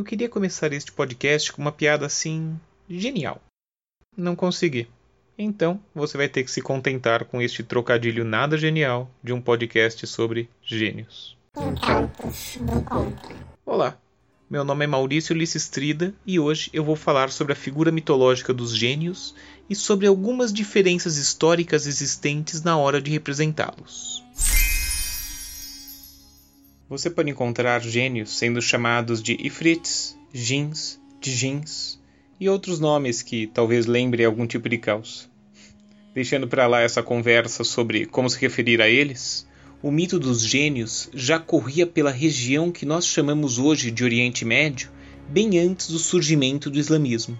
Eu queria começar este podcast com uma piada assim. genial. Não consegui. Então, você vai ter que se contentar com este trocadilho nada genial de um podcast sobre gênios. Olá, meu nome é Maurício Lissistrida e hoje eu vou falar sobre a figura mitológica dos gênios e sobre algumas diferenças históricas existentes na hora de representá-los. Você pode encontrar gênios sendo chamados de Ifrits, Jins, Djins e outros nomes que talvez lembrem algum tipo de caos. Deixando para lá essa conversa sobre como se referir a eles, o mito dos gênios já corria pela região que nós chamamos hoje de Oriente Médio bem antes do surgimento do islamismo.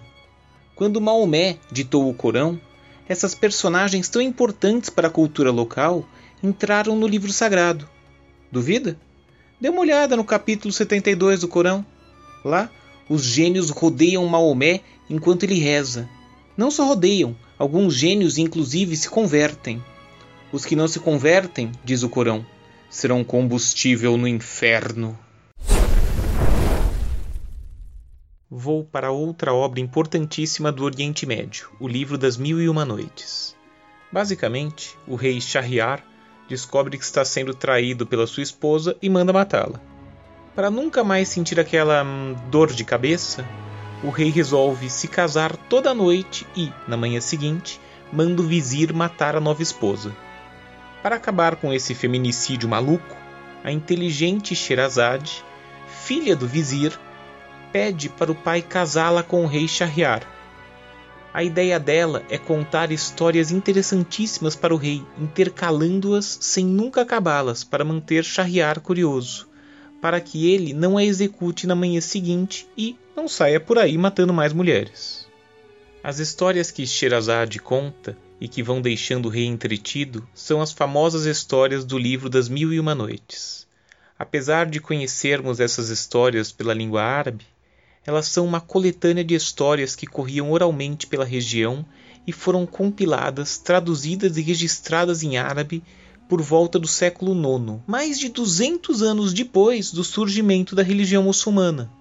Quando Maomé ditou o Corão, essas personagens tão importantes para a cultura local entraram no livro sagrado. Duvida? Dê uma olhada no capítulo 72 do Corão. Lá, os gênios rodeiam Maomé enquanto ele reza. Não só rodeiam, alguns gênios inclusive se convertem. Os que não se convertem, diz o Corão, serão combustível no inferno. Vou para outra obra importantíssima do Oriente Médio, o livro das Mil e Uma Noites. Basicamente, o rei Shahriar descobre que está sendo traído pela sua esposa e manda matá-la. Para nunca mais sentir aquela hum, dor de cabeça, o rei resolve se casar toda noite e, na manhã seguinte, manda o vizir matar a nova esposa. Para acabar com esse feminicídio maluco, a inteligente Sherazade, filha do vizir, pede para o pai casá-la com o rei Shahriar a ideia dela é contar histórias interessantíssimas para o rei, intercalando-as sem nunca acabá-las, para manter Shahriar curioso, para que ele não a execute na manhã seguinte e não saia por aí matando mais mulheres. As histórias que Sherazade conta e que vão deixando o rei entretido são as famosas histórias do livro das Mil e Uma Noites. Apesar de conhecermos essas histórias pela língua árabe, elas são uma coletânea de histórias que corriam oralmente pela região e foram compiladas, traduzidas e registradas em árabe por volta do século IX, mais de 200 anos depois do surgimento da religião muçulmana.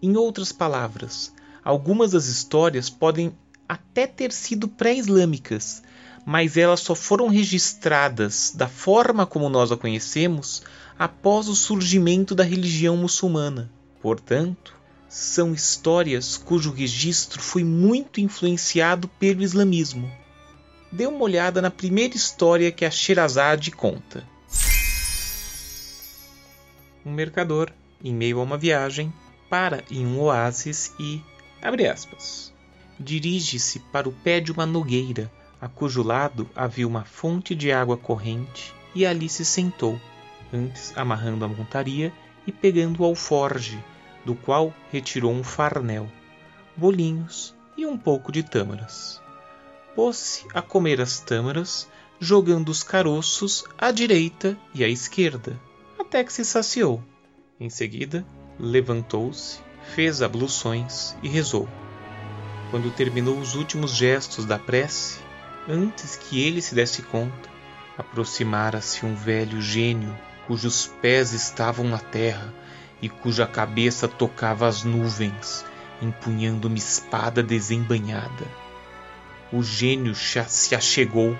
Em outras palavras, algumas das histórias podem até ter sido pré-islâmicas, mas elas só foram registradas da forma como nós a conhecemos após o surgimento da religião muçulmana. Portanto, são histórias cujo registro foi muito influenciado pelo islamismo. Dê uma olhada na primeira história que a Sherazade conta. Um mercador, em meio a uma viagem, para em um oásis e, abre aspas, dirige-se para o pé de uma nogueira, a cujo lado havia uma fonte de água corrente, e ali se sentou, antes amarrando a montaria e pegando o alforge, do qual retirou um farnel, bolinhos e um pouco de tâmaras. Pôs-se a comer as tâmaras, jogando os caroços à direita e à esquerda, até que se saciou. Em seguida, levantou-se, fez abluções e rezou. Quando terminou os últimos gestos da prece, antes que ele se desse conta, aproximara-se um velho gênio cujos pés estavam na terra e cuja cabeça tocava as nuvens, empunhando uma espada desembanhada. O gênio se achegou,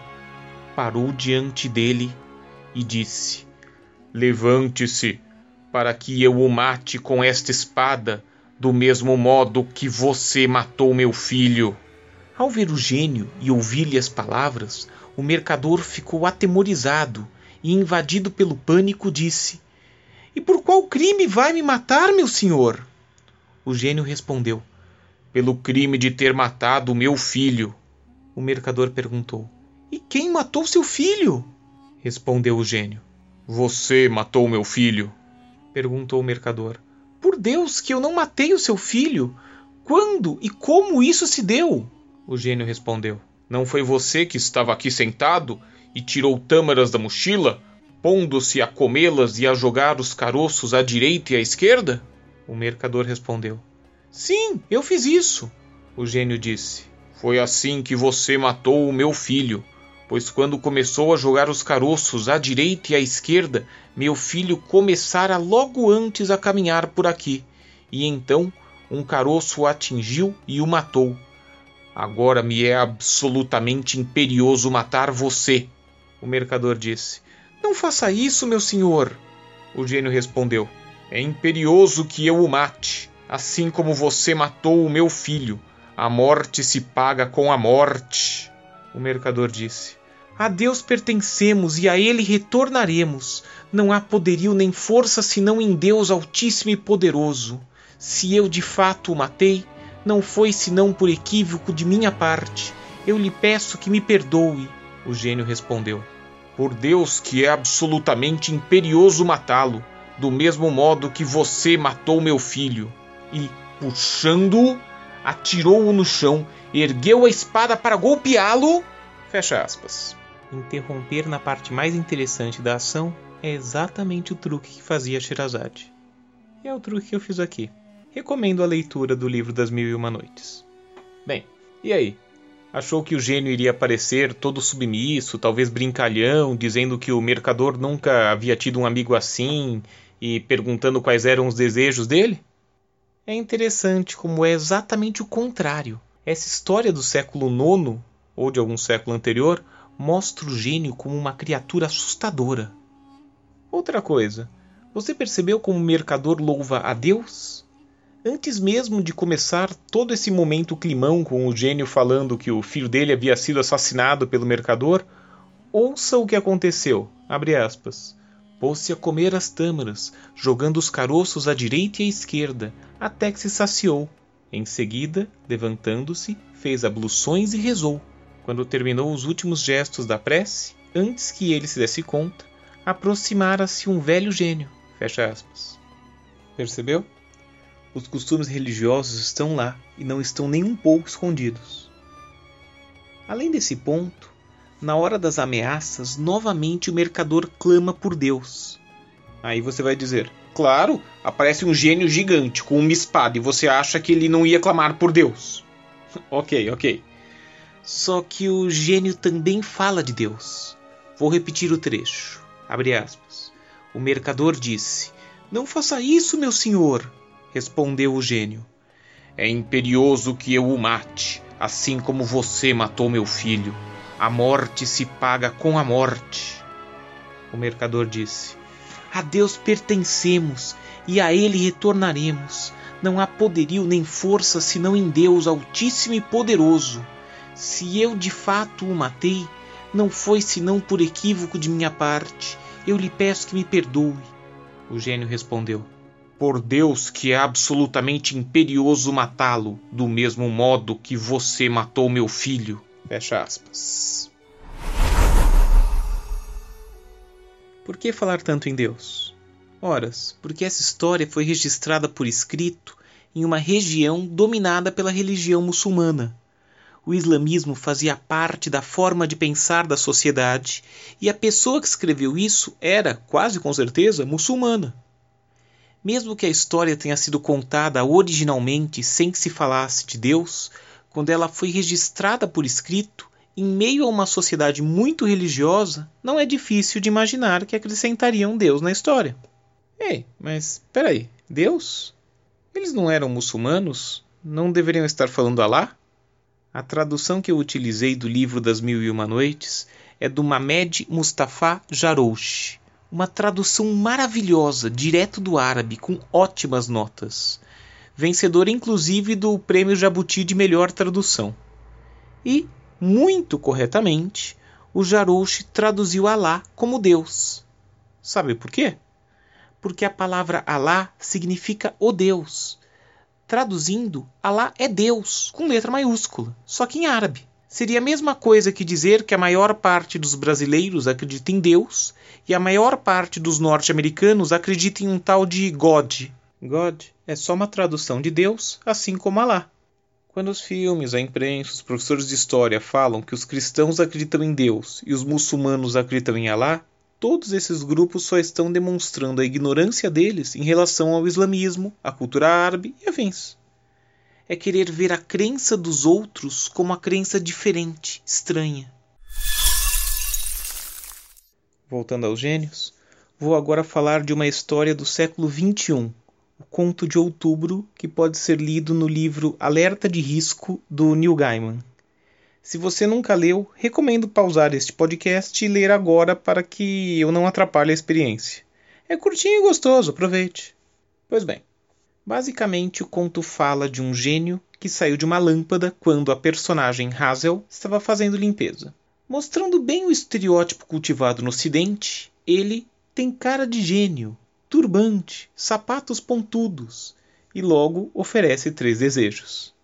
parou diante dele e disse: Levante-se, para que eu o mate com esta espada, do mesmo modo que você matou meu filho. Ao ver o gênio e ouvir-lhe as palavras, o mercador ficou atemorizado e, invadido pelo pânico, disse: e por qual crime vai me matar, meu senhor? O gênio respondeu: Pelo crime de ter matado o meu filho. O mercador perguntou: E quem matou seu filho? Respondeu o gênio: Você matou meu filho. Perguntou o mercador: Por Deus que eu não matei o seu filho! Quando e como isso se deu? O gênio respondeu: Não foi você que estava aqui sentado e tirou tâmaras da mochila? Pondo-se a comê-las e a jogar os caroços à direita e à esquerda? O mercador respondeu: Sim, eu fiz isso. O gênio disse: Foi assim que você matou o meu filho, pois quando começou a jogar os caroços à direita e à esquerda, meu filho começara logo antes a caminhar por aqui, e então um caroço o atingiu e o matou. Agora me é absolutamente imperioso matar você, o mercador disse. Não faça isso, meu senhor, o gênio respondeu. É imperioso que eu o mate, assim como você matou o meu filho. A morte se paga com a morte, o mercador disse. A Deus pertencemos e a Ele retornaremos. Não há poderio nem força senão em Deus Altíssimo e Poderoso. Se eu de fato o matei, não foi senão por equívoco de minha parte. Eu lhe peço que me perdoe. O gênio respondeu: Por Deus que é absolutamente imperioso matá-lo, do mesmo modo que você matou meu filho. E, puxando-o, atirou-o no chão, ergueu a espada para golpeá-lo. Fecha aspas. Interromper na parte mais interessante da ação é exatamente o truque que fazia Sherazade. E é o truque que eu fiz aqui. Recomendo a leitura do livro das Mil e Uma Noites. Bem, e aí? Achou que o gênio iria aparecer todo submisso, talvez brincalhão, dizendo que o mercador nunca havia tido um amigo assim e perguntando quais eram os desejos dele? É interessante como é exatamente o contrário. Essa história do século IX, ou de algum século anterior, mostra o gênio como uma criatura assustadora. Outra coisa, você percebeu como o mercador louva a Deus? Antes mesmo de começar todo esse momento climão com o gênio falando que o filho dele havia sido assassinado pelo mercador, ouça o que aconteceu. Abre aspas. Pôs-se a comer as tâmaras, jogando os caroços à direita e à esquerda, até que se saciou. Em seguida, levantando-se, fez abluções e rezou. Quando terminou os últimos gestos da prece, antes que ele se desse conta, aproximara-se um velho gênio. Fecha aspas. Percebeu? Os costumes religiosos estão lá e não estão nem um pouco escondidos. Além desse ponto, na hora das ameaças, novamente o mercador clama por Deus. Aí você vai dizer: Claro, aparece um gênio gigante com uma espada e você acha que ele não ia clamar por Deus. ok, ok. Só que o gênio também fala de Deus. Vou repetir o trecho. Abre aspas. O mercador disse: Não faça isso, meu senhor, respondeu o gênio. É imperioso que eu o mate, assim como você matou meu filho. A morte se paga com a morte. O mercador disse: A Deus pertencemos e a Ele retornaremos. Não há poderio nem força senão em Deus Altíssimo e Poderoso. Se eu de fato o matei, não foi senão por equívoco de minha parte. Eu lhe peço que me perdoe. O gênio respondeu: Por Deus que é absolutamente imperioso matá-lo, do mesmo modo que você matou meu filho. Fecha aspas. Por que falar tanto em Deus? Horas, porque essa história foi registrada por escrito em uma região dominada pela religião muçulmana o islamismo fazia parte da forma de pensar da sociedade e a pessoa que escreveu isso era, quase com certeza, muçulmana. Mesmo que a história tenha sido contada originalmente sem que se falasse de Deus, quando ela foi registrada por escrito, em meio a uma sociedade muito religiosa, não é difícil de imaginar que acrescentariam Deus na história. Ei, mas peraí, Deus? Eles não eram muçulmanos? Não deveriam estar falando Alá? A tradução que eu utilizei do livro das Mil e Uma Noites é do Mamed Mustafa Jarouche, uma tradução maravilhosa, direto do árabe, com ótimas notas. Vencedor inclusive do Prêmio Jabuti de Melhor Tradução. E, muito corretamente, o Jarouche traduziu Alá como Deus. Sabe por quê? Porque a palavra Alá significa o Deus Traduzindo, Alá é Deus, com letra maiúscula, só que em árabe. Seria a mesma coisa que dizer que a maior parte dos brasileiros acredita em Deus e a maior parte dos norte-americanos acredita em um tal de God. God é só uma tradução de Deus, assim como Alá. Quando os filmes, a imprensa, os professores de história falam que os cristãos acreditam em Deus e os muçulmanos acreditam em Alá, todos esses grupos só estão demonstrando a ignorância deles em relação ao islamismo, à cultura árabe e afins. É querer ver a crença dos outros como a crença diferente, estranha. Voltando aos gênios, vou agora falar de uma história do século XXI, o conto de outubro que pode ser lido no livro Alerta de Risco do Neil Gaiman. Se você nunca leu, recomendo pausar este podcast e ler agora para que eu não atrapalhe a experiência. É curtinho e gostoso, aproveite. Pois bem, basicamente o conto fala de um gênio que saiu de uma lâmpada quando a personagem Hazel estava fazendo limpeza. Mostrando bem o estereótipo cultivado no Ocidente, ele tem cara de gênio, turbante, sapatos pontudos e logo oferece três desejos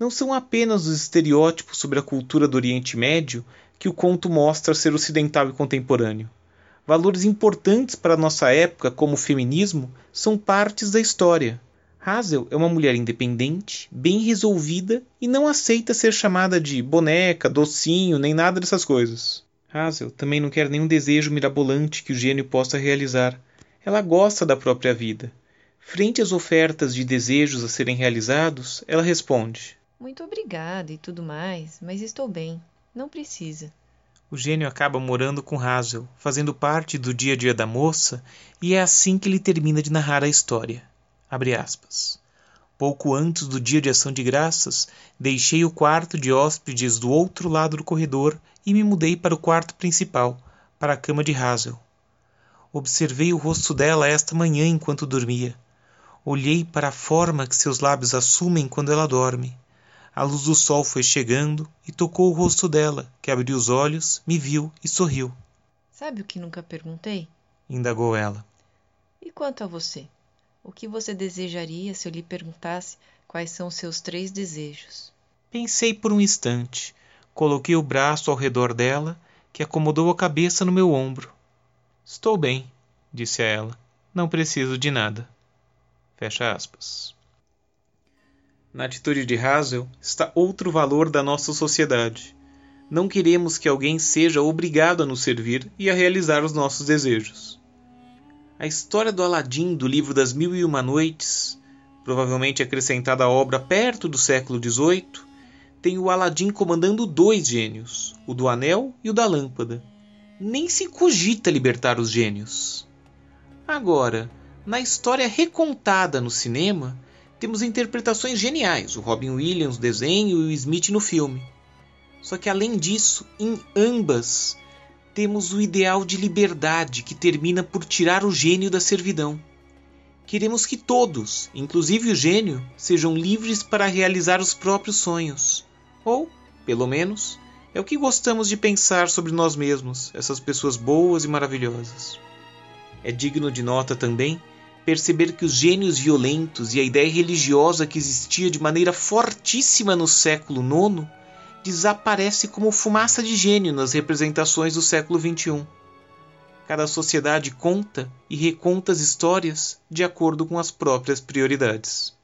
não são apenas os estereótipos sobre a cultura do Oriente Médio que o conto mostra ser ocidental e contemporâneo. Valores importantes para nossa época, como o feminismo, são partes da história. Hazel é uma mulher independente, bem resolvida e não aceita ser chamada de boneca, docinho, nem nada dessas coisas. Hazel também não quer nenhum desejo mirabolante que o gênio possa realizar. Ela gosta da própria vida. Frente às ofertas de desejos a serem realizados, ela responde: muito obrigada e tudo mais, mas estou bem. Não precisa. O gênio acaba morando com Hazel, fazendo parte do dia a dia da moça, e é assim que ele termina de narrar a história. Pouco antes do dia de ação de graças, deixei o quarto de hóspedes do outro lado do corredor e me mudei para o quarto principal, para a cama de Hazel. Observei o rosto dela esta manhã enquanto dormia. Olhei para a forma que seus lábios assumem quando ela dorme. A luz do sol foi chegando e tocou o rosto dela, que abriu os olhos, me viu e sorriu. Sabe o que nunca perguntei? indagou ela. E quanto a você? O que você desejaria se eu lhe perguntasse quais são os seus três desejos? Pensei por um instante. Coloquei o braço ao redor dela, que acomodou a cabeça no meu ombro. Estou bem, disse a ela. Não preciso de nada. Fecha aspas. Na atitude de Hazel está outro valor da nossa sociedade. Não queremos que alguém seja obrigado a nos servir e a realizar os nossos desejos. A história do Aladim do livro das Mil e Uma Noites, provavelmente acrescentada à obra perto do século XVIII, tem o Aladim comandando dois gênios, o do anel e o da lâmpada. Nem se cogita libertar os gênios. Agora, na história recontada no cinema, temos interpretações geniais, o Robin Williams no desenho e o Smith no filme. Só que além disso, em ambas temos o ideal de liberdade que termina por tirar o gênio da servidão. Queremos que todos, inclusive o gênio, sejam livres para realizar os próprios sonhos. Ou, pelo menos, é o que gostamos de pensar sobre nós mesmos, essas pessoas boas e maravilhosas. É digno de nota também perceber que os gênios violentos e a ideia religiosa que existia de maneira fortíssima no século IX desaparece como fumaça de gênio nas representações do século XXI. Cada sociedade conta e reconta as histórias de acordo com as próprias prioridades.